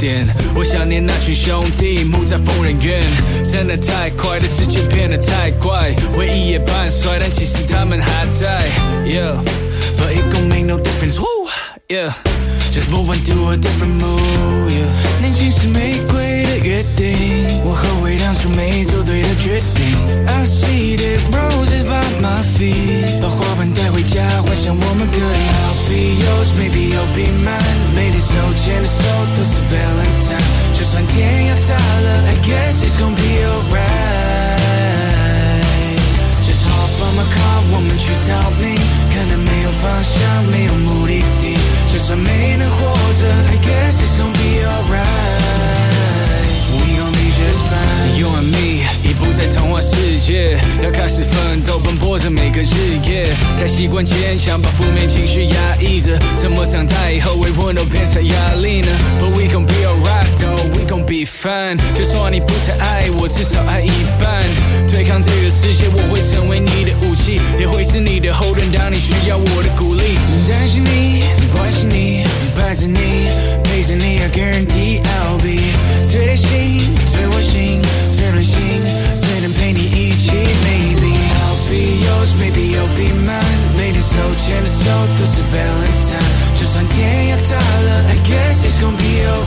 点。我想念那群兄弟，木在疯人院。真的太快，的时间变得太快，回忆也半衰，但其实他们还在。Yeah，but it gon' make no difference. Woo, yeah. Just move on to a different mood. Yeah. 年轻是玫瑰的约定，我后悔当初没做对的决定。I see the roses by my feet，把花瓣带回家，幻想我们可以 I'll be yours, maybe you'll be mine。每天手牵着手都是 Valentine，就算天要塌了，I guess it's gonna be alright。Just hop on my car，我们去逃命，可能没有方向，没有目 习惯坚强，把负面情绪压抑着，怎么长大以后为温柔变成压力呢？But we gon' be alright, though. We gon' be fine. 就算你不太爱我，至少爱一半。对抗这个世界，我会成为你的武器，也会是你的后盾。当你需要我的鼓励，担心你，关心你，伴着你，陪着你，I guarantee I'll be 最贴心、最窝心、最暖心，最能陪你一起。Maybe I'll be yours, maybe you'll be mine。so jealous, so does a Valentine. Just I I guess it's gonna be alright.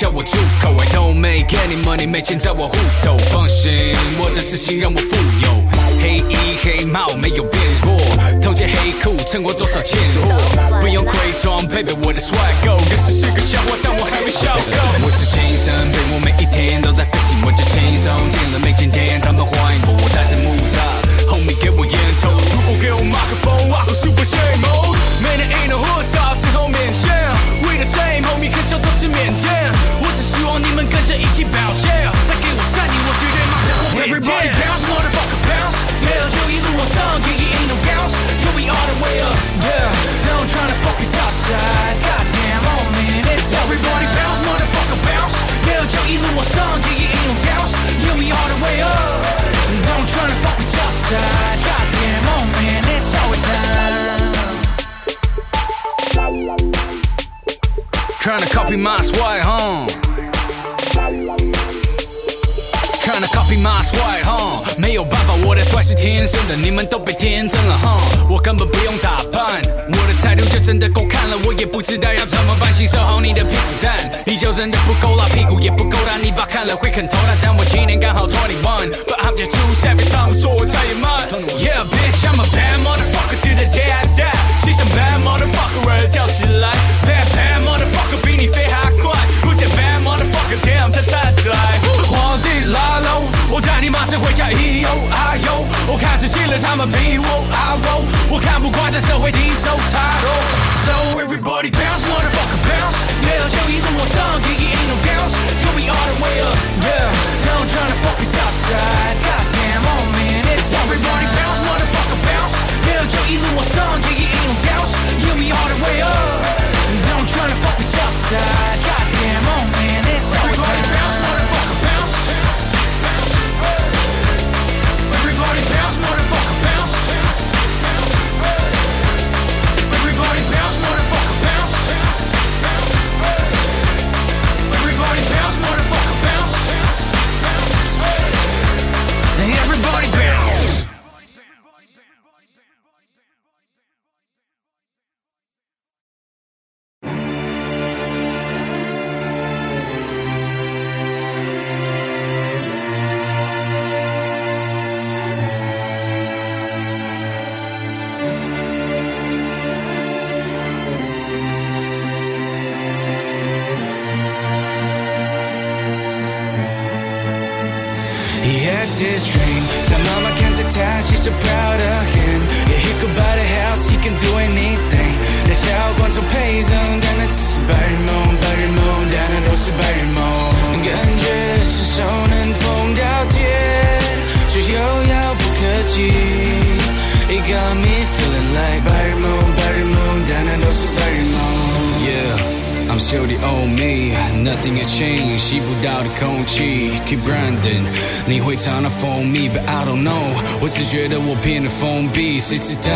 叫我住口。I don't make any money，没钱在我户头。放心，我的自信让我富有。黑衣黑帽没有变过，偷件黑裤撑过多少贱货，不用伪装，baby，我的 swag go。有时是个笑话，但我还没笑够。我是精神病，我每一天都在飞行，我就轻松进了每间店，他们欢迎我。我带着木栅，homie 给我烟抽，如果给我麦克风，I go super shame mode。Man ain't no hood stop 之后面线，We the same homie，可就都是缅甸。我只希望你们跟着一起表现，再给我善意，我绝对马上过缅甸。Everybody bounce, motherfucker bounce，yeah，就一路往上，yeah yeah ain't no bounce, yeah we all the way up, yeah. Don't try to focus outside, goddamn, oh man, it's everybody bounce, motherfucker bounce, yeah，就一路往上，yeah yeah ain't no bounce, yeah we all the way up. Don't try to focus outside, goddamn, oh man, it's our time. Trying to copy my swag, huh? Trying to copy my swag, huh? 没有办法，我的帅是天生的，你们都被天真了，huh? 我根本不用打扮，我的态度就真的够看了，我也不知道要怎么办，请收好你的屁股蛋，你就真的不够辣，屁股也不够大，你爸看了会很头大，但我今年刚好 21，But I'm just too savage，他们说我太野蛮，Yeah bitch I'm a bad motherfucker to the day I die，骑上 bad motherfucker 儿跳起来，bad bad motherfucker 比你飞还快，不像 bad motherfucker damn 他太拽，皇帝来喽，我带你马上回家，咿哟哎呦，我开始吸了他们屁 我啊我，我看不惯这社会低手太多。So everybody bounce, motherfucker bounce，没有就一路往上，Gigi ain't no bounce, you'll be all the way up, yeah. Don't try to fuck us outside, goddamn, oh man, it's everybody bounce, motherfucker bounce，没有就一路往上，Gigi ain't no bounce, you'll be all the way up. I'm still the old me, nothing has changed，吸不到的空气，keep grinding。你会常常 phone me，but I don't know。我只觉得我变得封闭，谁知道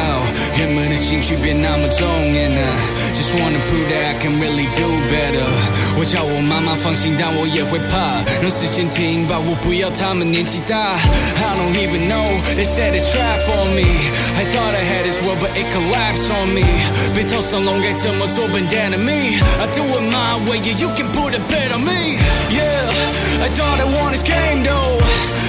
人们的兴趣变那么重？And I just wanna prove that I can really do better。我叫我妈妈放心，但我也会怕，让时间停吧，我不要他们年纪大。I don't even know they said it's trap on me。I thought I had this world, but it collapsed on me。被头上龙该怎么做笨蛋的 me？I do it My way, yeah, you can put a bet on me. Yeah, I thought I won this game though.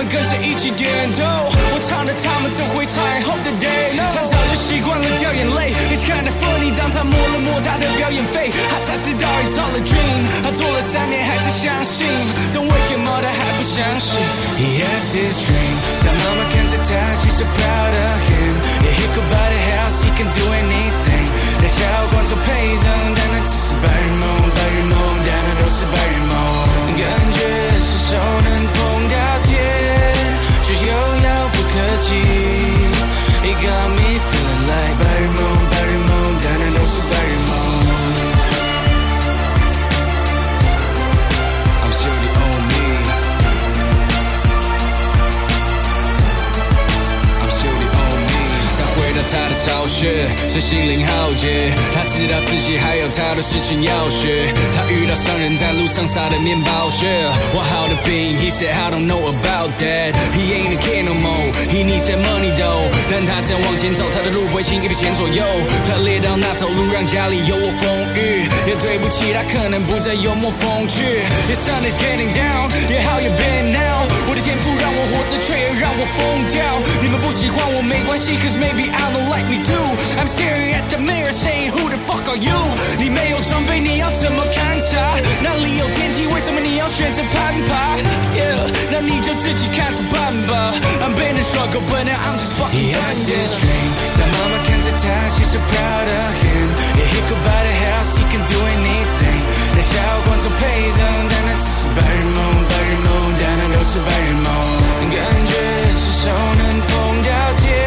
们跟着一起点头，我唱的他们都会唱，I hope that they no，。他早就习惯了掉眼泪，It's kinda funny，当他摸了摸他的表演费，他才知道 it's all a dream。他做了三年还是相信，Don't wake him up，他还不相信。He had this dream，但妈妈看着他，She's so proud of him。Yeah, he could buy the house, he can do anything。那小观众配上，但那只是白日梦，白日梦，但那都是白日梦。感觉是手能碰到天，却又遥不可及。It got me feeling like 白日梦，白日梦，但那都是白日他的巢穴，是心灵浩劫。他知道自己还有他的事情要学。他遇到商人在路上撒的面包屑。我好的病 he said I don't know about that. He ain't a kid no more. He needs that money though. 但他这样往前走，他的路不会轻易被牵左右。他列到那头路，让家里有我风雨。也对不起，他可能不再幽默风趣。The sun is getting down. Yeah, how you been now? 我的天赋让我活着，却也让我疯掉。你们不喜欢我没关系，cause maybe I don't like me too. I'm staring at the mirror saying Who the fuck are you？你没有装备，你要怎么勘察？哪里有电梯？为什么你要选择攀爬？Yeah，那你就自己看着办吧。I'm been a struggle, but now I'm just fucking He had this dream，但妈妈看着他，She's so proud of him。Yeah, he could buy the house, he can do anything。那小观众配上，但那只是白日梦，白日梦，但那都是白日梦。感觉是手能碰到天。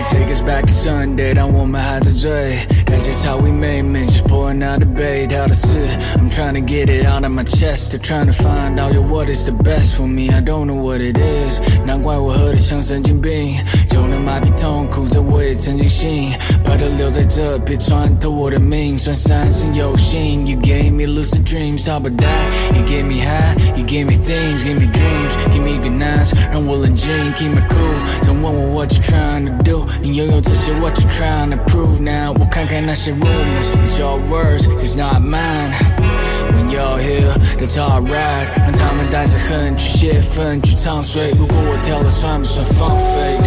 we take us back to Sunday，当我们还在醉。That's just how we made men, just pouring out debate how to sit. I'm trying to get it out of my chest, still trying to find out yo what is the best for me. I don't know what it is，难怪我喝得像神经病。就能麻痹痛苦，这我也曾经信。把它留在这，别穿透我的命，算三生有幸。You gave me lucid dreams, talk about that. You gave me high, you gave me things, give me dreams, give me good nights，让我冷静，keep me cool。总问我 what you trying to do， 你拥有这些 what you trying to prove now？我看看那些 rumors，it's your words，it's not mine。When you're here, that's all right。让他们带着恨去泄愤，去唱衰。如果我跳了，算不算放飞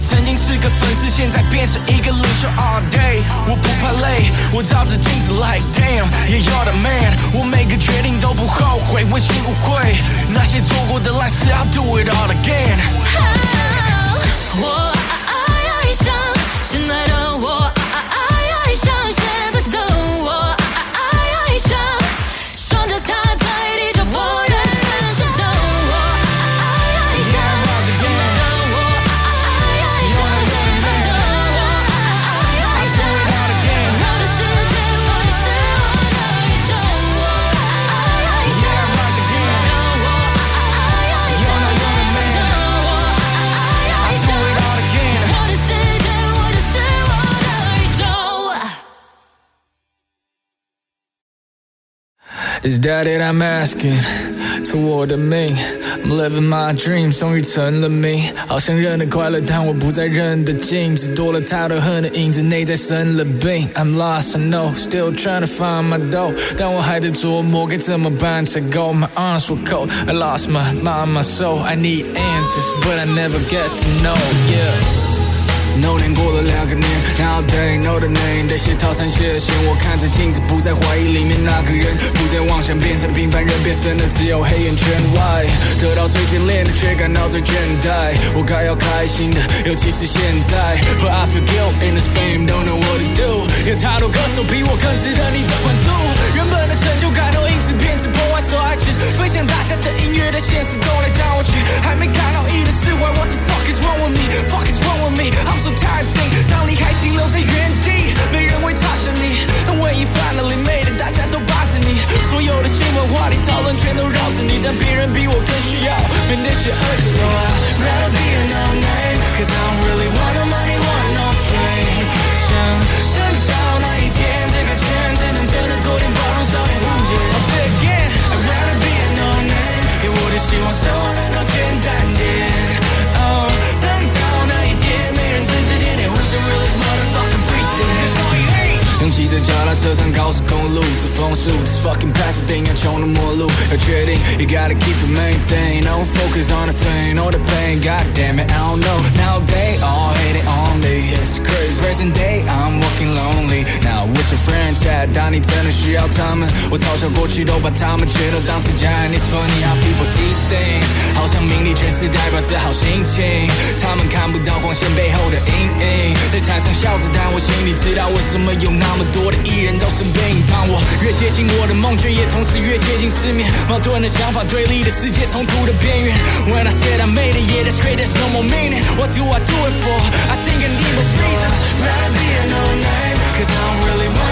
曾经是个粉丝，现在变成一个领袖。All day，我不怕累，我照着镜子 like damn，yeah you're the man，我每个决定都不后悔，问心无愧。那些做过的烂事，I'll do it all again。我爱爱上现在的我，爱爱上现在的我，爱爱上 Is that it I'm asking? Toward me, I'm living my dream，终于成了谜。好像认了快乐，但我不再认得镜子，多了太多恨的影子，内在生了病。I'm lost, I know, still trying to find my dough，但我还在琢磨该怎么办才够。My arms were cold, I lost my mind, my soul. I need answers, but I never get to know. Yeah. No 年过了两个年，Now they know the name，得写套餐写线。我看着镜子，不再怀疑里面那个人，不再妄想变成平凡人，变成了只有黑眼圈。Why 得到最眷恋的，却感到最倦怠？我该要开心的，尤其是现在。But I feel guilt in this fame, don't know what to do。有太多歌手比我更值得你的关注。原本的成就感都因此变成破坏，So I just 分享大家的音乐，但现实都来当我去，还没看到意的释怀。What the fuck is wrong with me? Fuck is wrong with me? I'm so tired. 当你还停留在原地，没人会擦身你。When you finally made 大家都巴着你。所有的新闻话题讨论全都绕着你，但别人比我更需要被那些恶意。So I'd rather be a no name, cause 车上高速公路，这风速，This fucking Pasadena 穷的末路，要确定，You gotta keep the main thing，No focus on the fame，or the pain，God damn it，I don't know，Now they all hate it on me，It's crazy，Present day，I'm walking lonely，Now what's your friends at？当你真的需要他们，我嘲笑过去都把他们全都当成家人，It's funny how people see things，好像名利全是代表着好心情，他们看不到光线背后的阴影，在 台上笑着，但我心里知道为什么有那么。多的艺人都是背影，当我越接近我的梦，却也同时越接近失眠。矛盾的想法，对立的世界，冲突的边缘。When I said I made it, yeah, that's great, there's no more meaning. What do I do it for? I think I need more reasons. Rather be a no name, cause I don't really want no money, want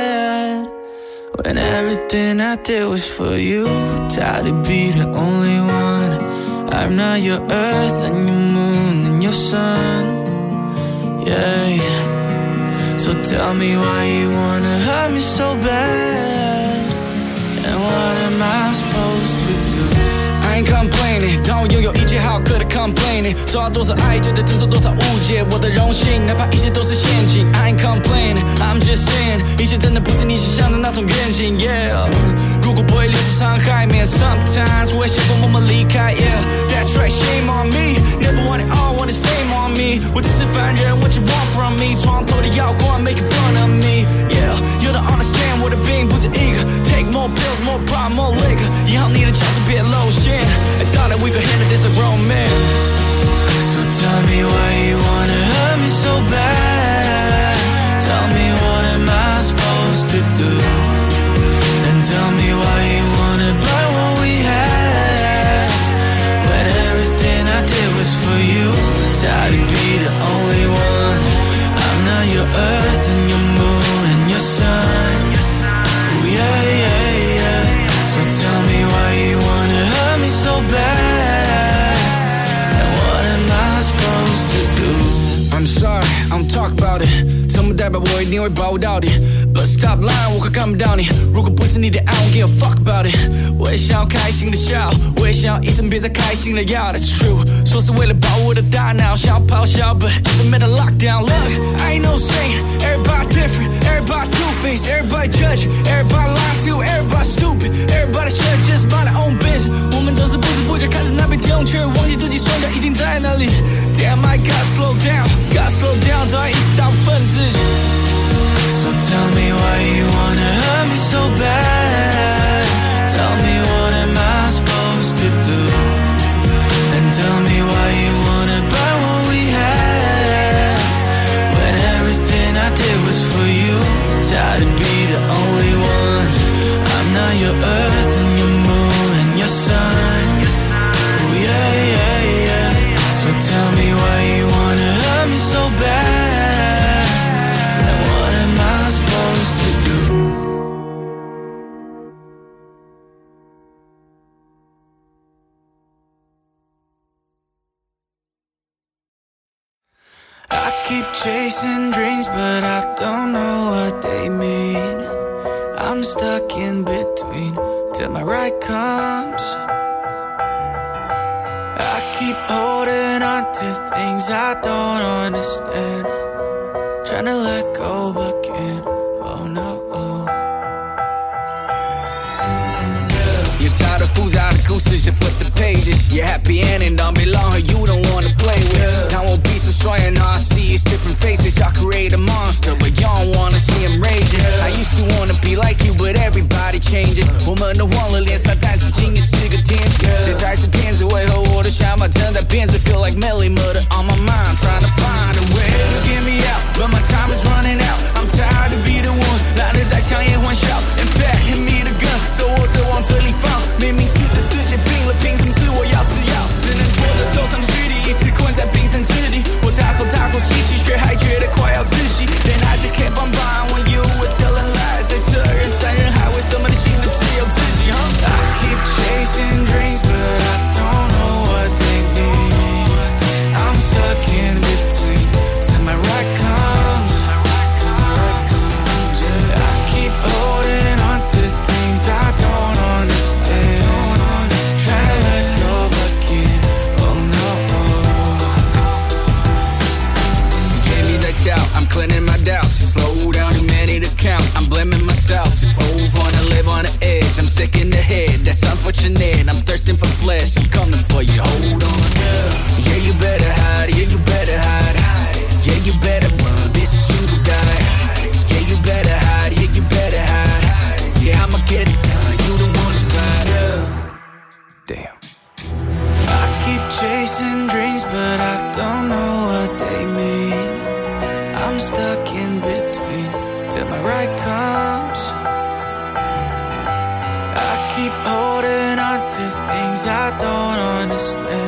When everything I did was for you. Tired to be the only one. I'm not your earth and your moon and your sun. Yeah, yeah. So tell me why you wanna hurt me so bad. And what am I supposed to complaining，当我拥有一切好客的 complaining，受到多少爱就得承受多少误解，我的荣幸，哪怕一切都是陷阱。I ain't complaining，I'm just saying，一切真的不是你想象的那种愿景。Yeah，如果不会留下伤害，man sometimes 我会想过默默离开。Yeah，that's right，shame on me，never want it all，want is fame on me，我只是凡人，what you want from me？床头的耀光，making fun of me，Yeah，you don't understand 我的病不止一个。Take more pills, more pride, more liquor. You don't need a chance to be a low shit. I thought that we could handle this a grown man. So tell me why you wanna 想要一生别再开心的药。That's true，说是为了保护我的大脑，想要咆哮，but it's a mental lockdown. Look, I ain't no saint. Everybody different, everybody two faced, everybody judge, everybody lying to, everybody stupid, everybody should just mind their own business. 我们总是不知不觉看着那片天空，却忘记自己双脚已经在那里。Damn, I gotta slow down, gotta slow down，早已意识到分自己。So tell me why you wanna hurt me so bad. Till my right comes. I keep holding on to things I don't understand. Trying to let go, but can't. Oh no. You're tired of fools out of gooses, you flip the pages. You're happy ending don't belong you don't wanna play with. Now I won't be and all I see is different faces. Y'all create a monster, but y'all wanna see him used to wanna be like you, but everybody changing. 我们都忘了脸上但是今夜是个天使。这才是骗子，为何我的想法正在变着？Feel like Melly murder on my mind, trying to find a way to get me out, Don't know what they mean. I'm stuck in between till my right comes. I keep holding on to things I don't understand.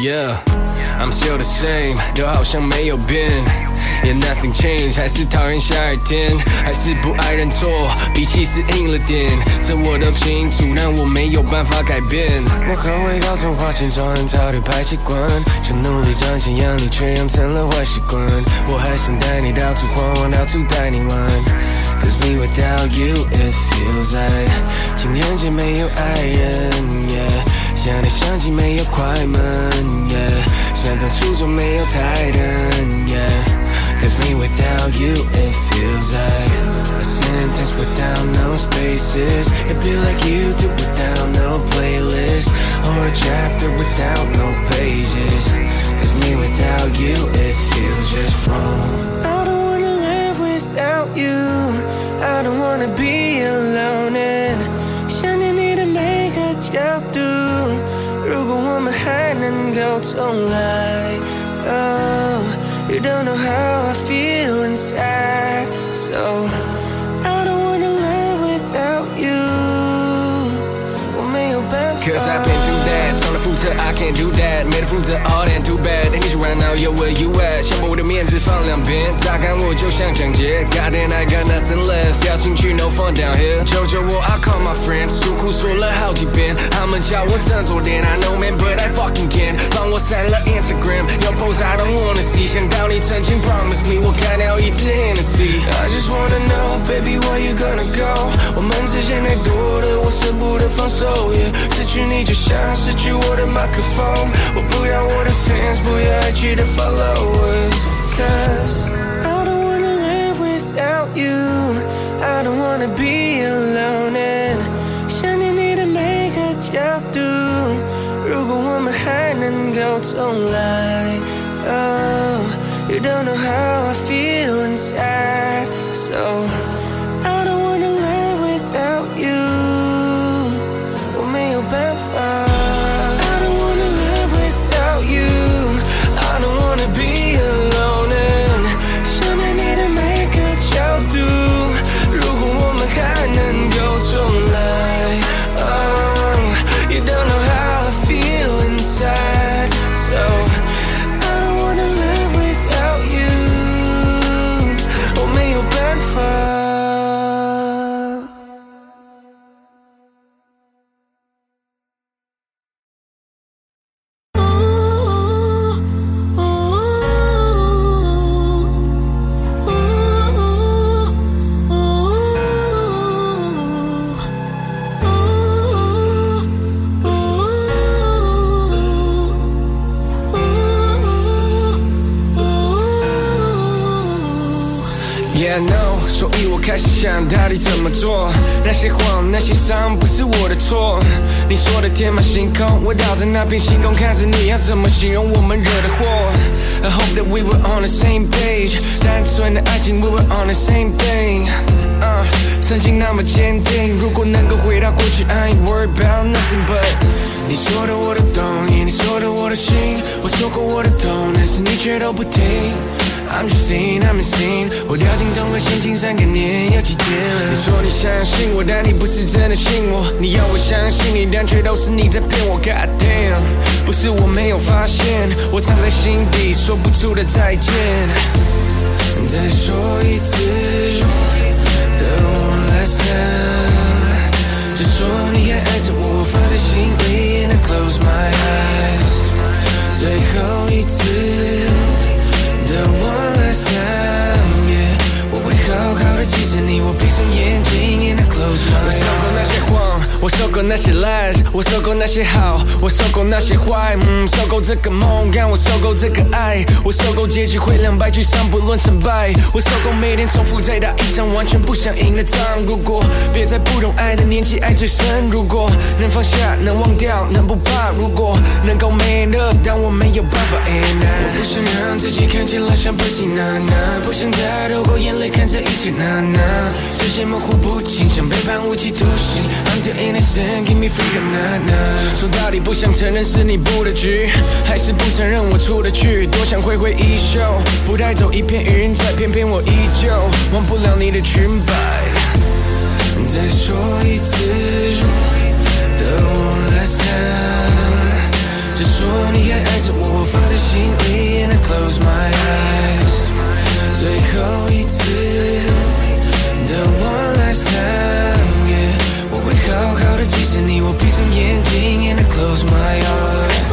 Yeah, I'm still the same，都好像没有变。Yeah, nothing changed，还是讨厌下雨天，还是不爱认错，脾气是硬了点，这我都清楚，但我没有办法改变。我很会搞种花钱装人逃离排气管，想努力赚钱养你，却养成了坏习惯。我还想带你到处晃晃，到处带你玩。Cause me without you, it feels like 情人节没有爱人，yeah。想你相机没有快门，yeah。想当初就没有台灯，yeah。Cause me without you, it feels like a sentence without no spaces. It feel like you do without no playlist, or a chapter without no pages. Cause me without you, it feels just wrong. I don't wanna live without you. I don't wanna be built on light. Oh, you don't know how I feel inside. So I don't wanna live without you. Well, may you Cause I've been I can't do that，没得负责 all that too bad。你说 right now yo where you at？先把我的面子放两边，乍看我就像抢劫。God and I got nothing left，掉进去 no fun down here。求求我 I call my friends，诉苦说了好几遍，他们叫我振作点，I know man but I fucking can't。帮我删了 Instagram，有 post I don't wanna see。想到你曾经 promise me，我干掉一次 Hennessy。I just wanna know, baby, where you gonna go？我们之间太多的，我舍不得放手。Yeah，失去你就像失去我的 麦克风。我不要我的 fans，不要 IG 的 followers。Cause I don't wanna live without you. I don't wanna be alone. And 想念你的每个角度。如果我们还能够重来，Oh。 You don't know how I feel inside. So 开始想到底怎么做。那些谎，那些伤，不是我的错。你说的天马行空，我倒在那片星空，看着你要怎么形容我们惹的祸。I hope that we were on the same page，单纯的爱情，we were on the same thing。uh, 曾经那么坚定，如果能够回到过去，I ain't worried about nothing but。你说的我都懂，你说的我都信，我说过我的痛，但是你却都不听。I'm just saying, I'm insane。我掉进同个陷阱三个年，要几天了？你说你相信我，但你不是真的信我。你要我相信你，但却都是你在骗我。God damn，不是我没有发现，我藏在心底说不出的再见。再说一次，The one last time。只说你还爱着我，放在心里，and I close my eyes。最后一次你，我闭上眼睛，and I close my eyes。我受够那些谎， 我受够那些 lies，我受够那些好，我受够那些坏，嗯，受够这个梦，让我受够这个爱，我受够结局会两败俱伤，不论成败，我受够每天重复再打一场完全不想赢的仗。如果别在不懂爱的年纪爱最深，如果能放下，能忘掉，能不怕，如果能够没了，但我没有办法 and I 我不想让自己看起来像 pussy 娜娜，不想再透过眼泪看这一切娜娜，视线模糊不清，像被判无期徒刑。give me freedom, 说到底不想承认是你布的局，还是不承认我出的去？多想挥挥衣袖，不带走一片云彩，偏偏我依旧忘不了你的裙摆。再说一次，等我来想，只说你还爱着我，我放在心里 close my eyes。最后一次。的几十你我闭上眼睛也能 close my eyes.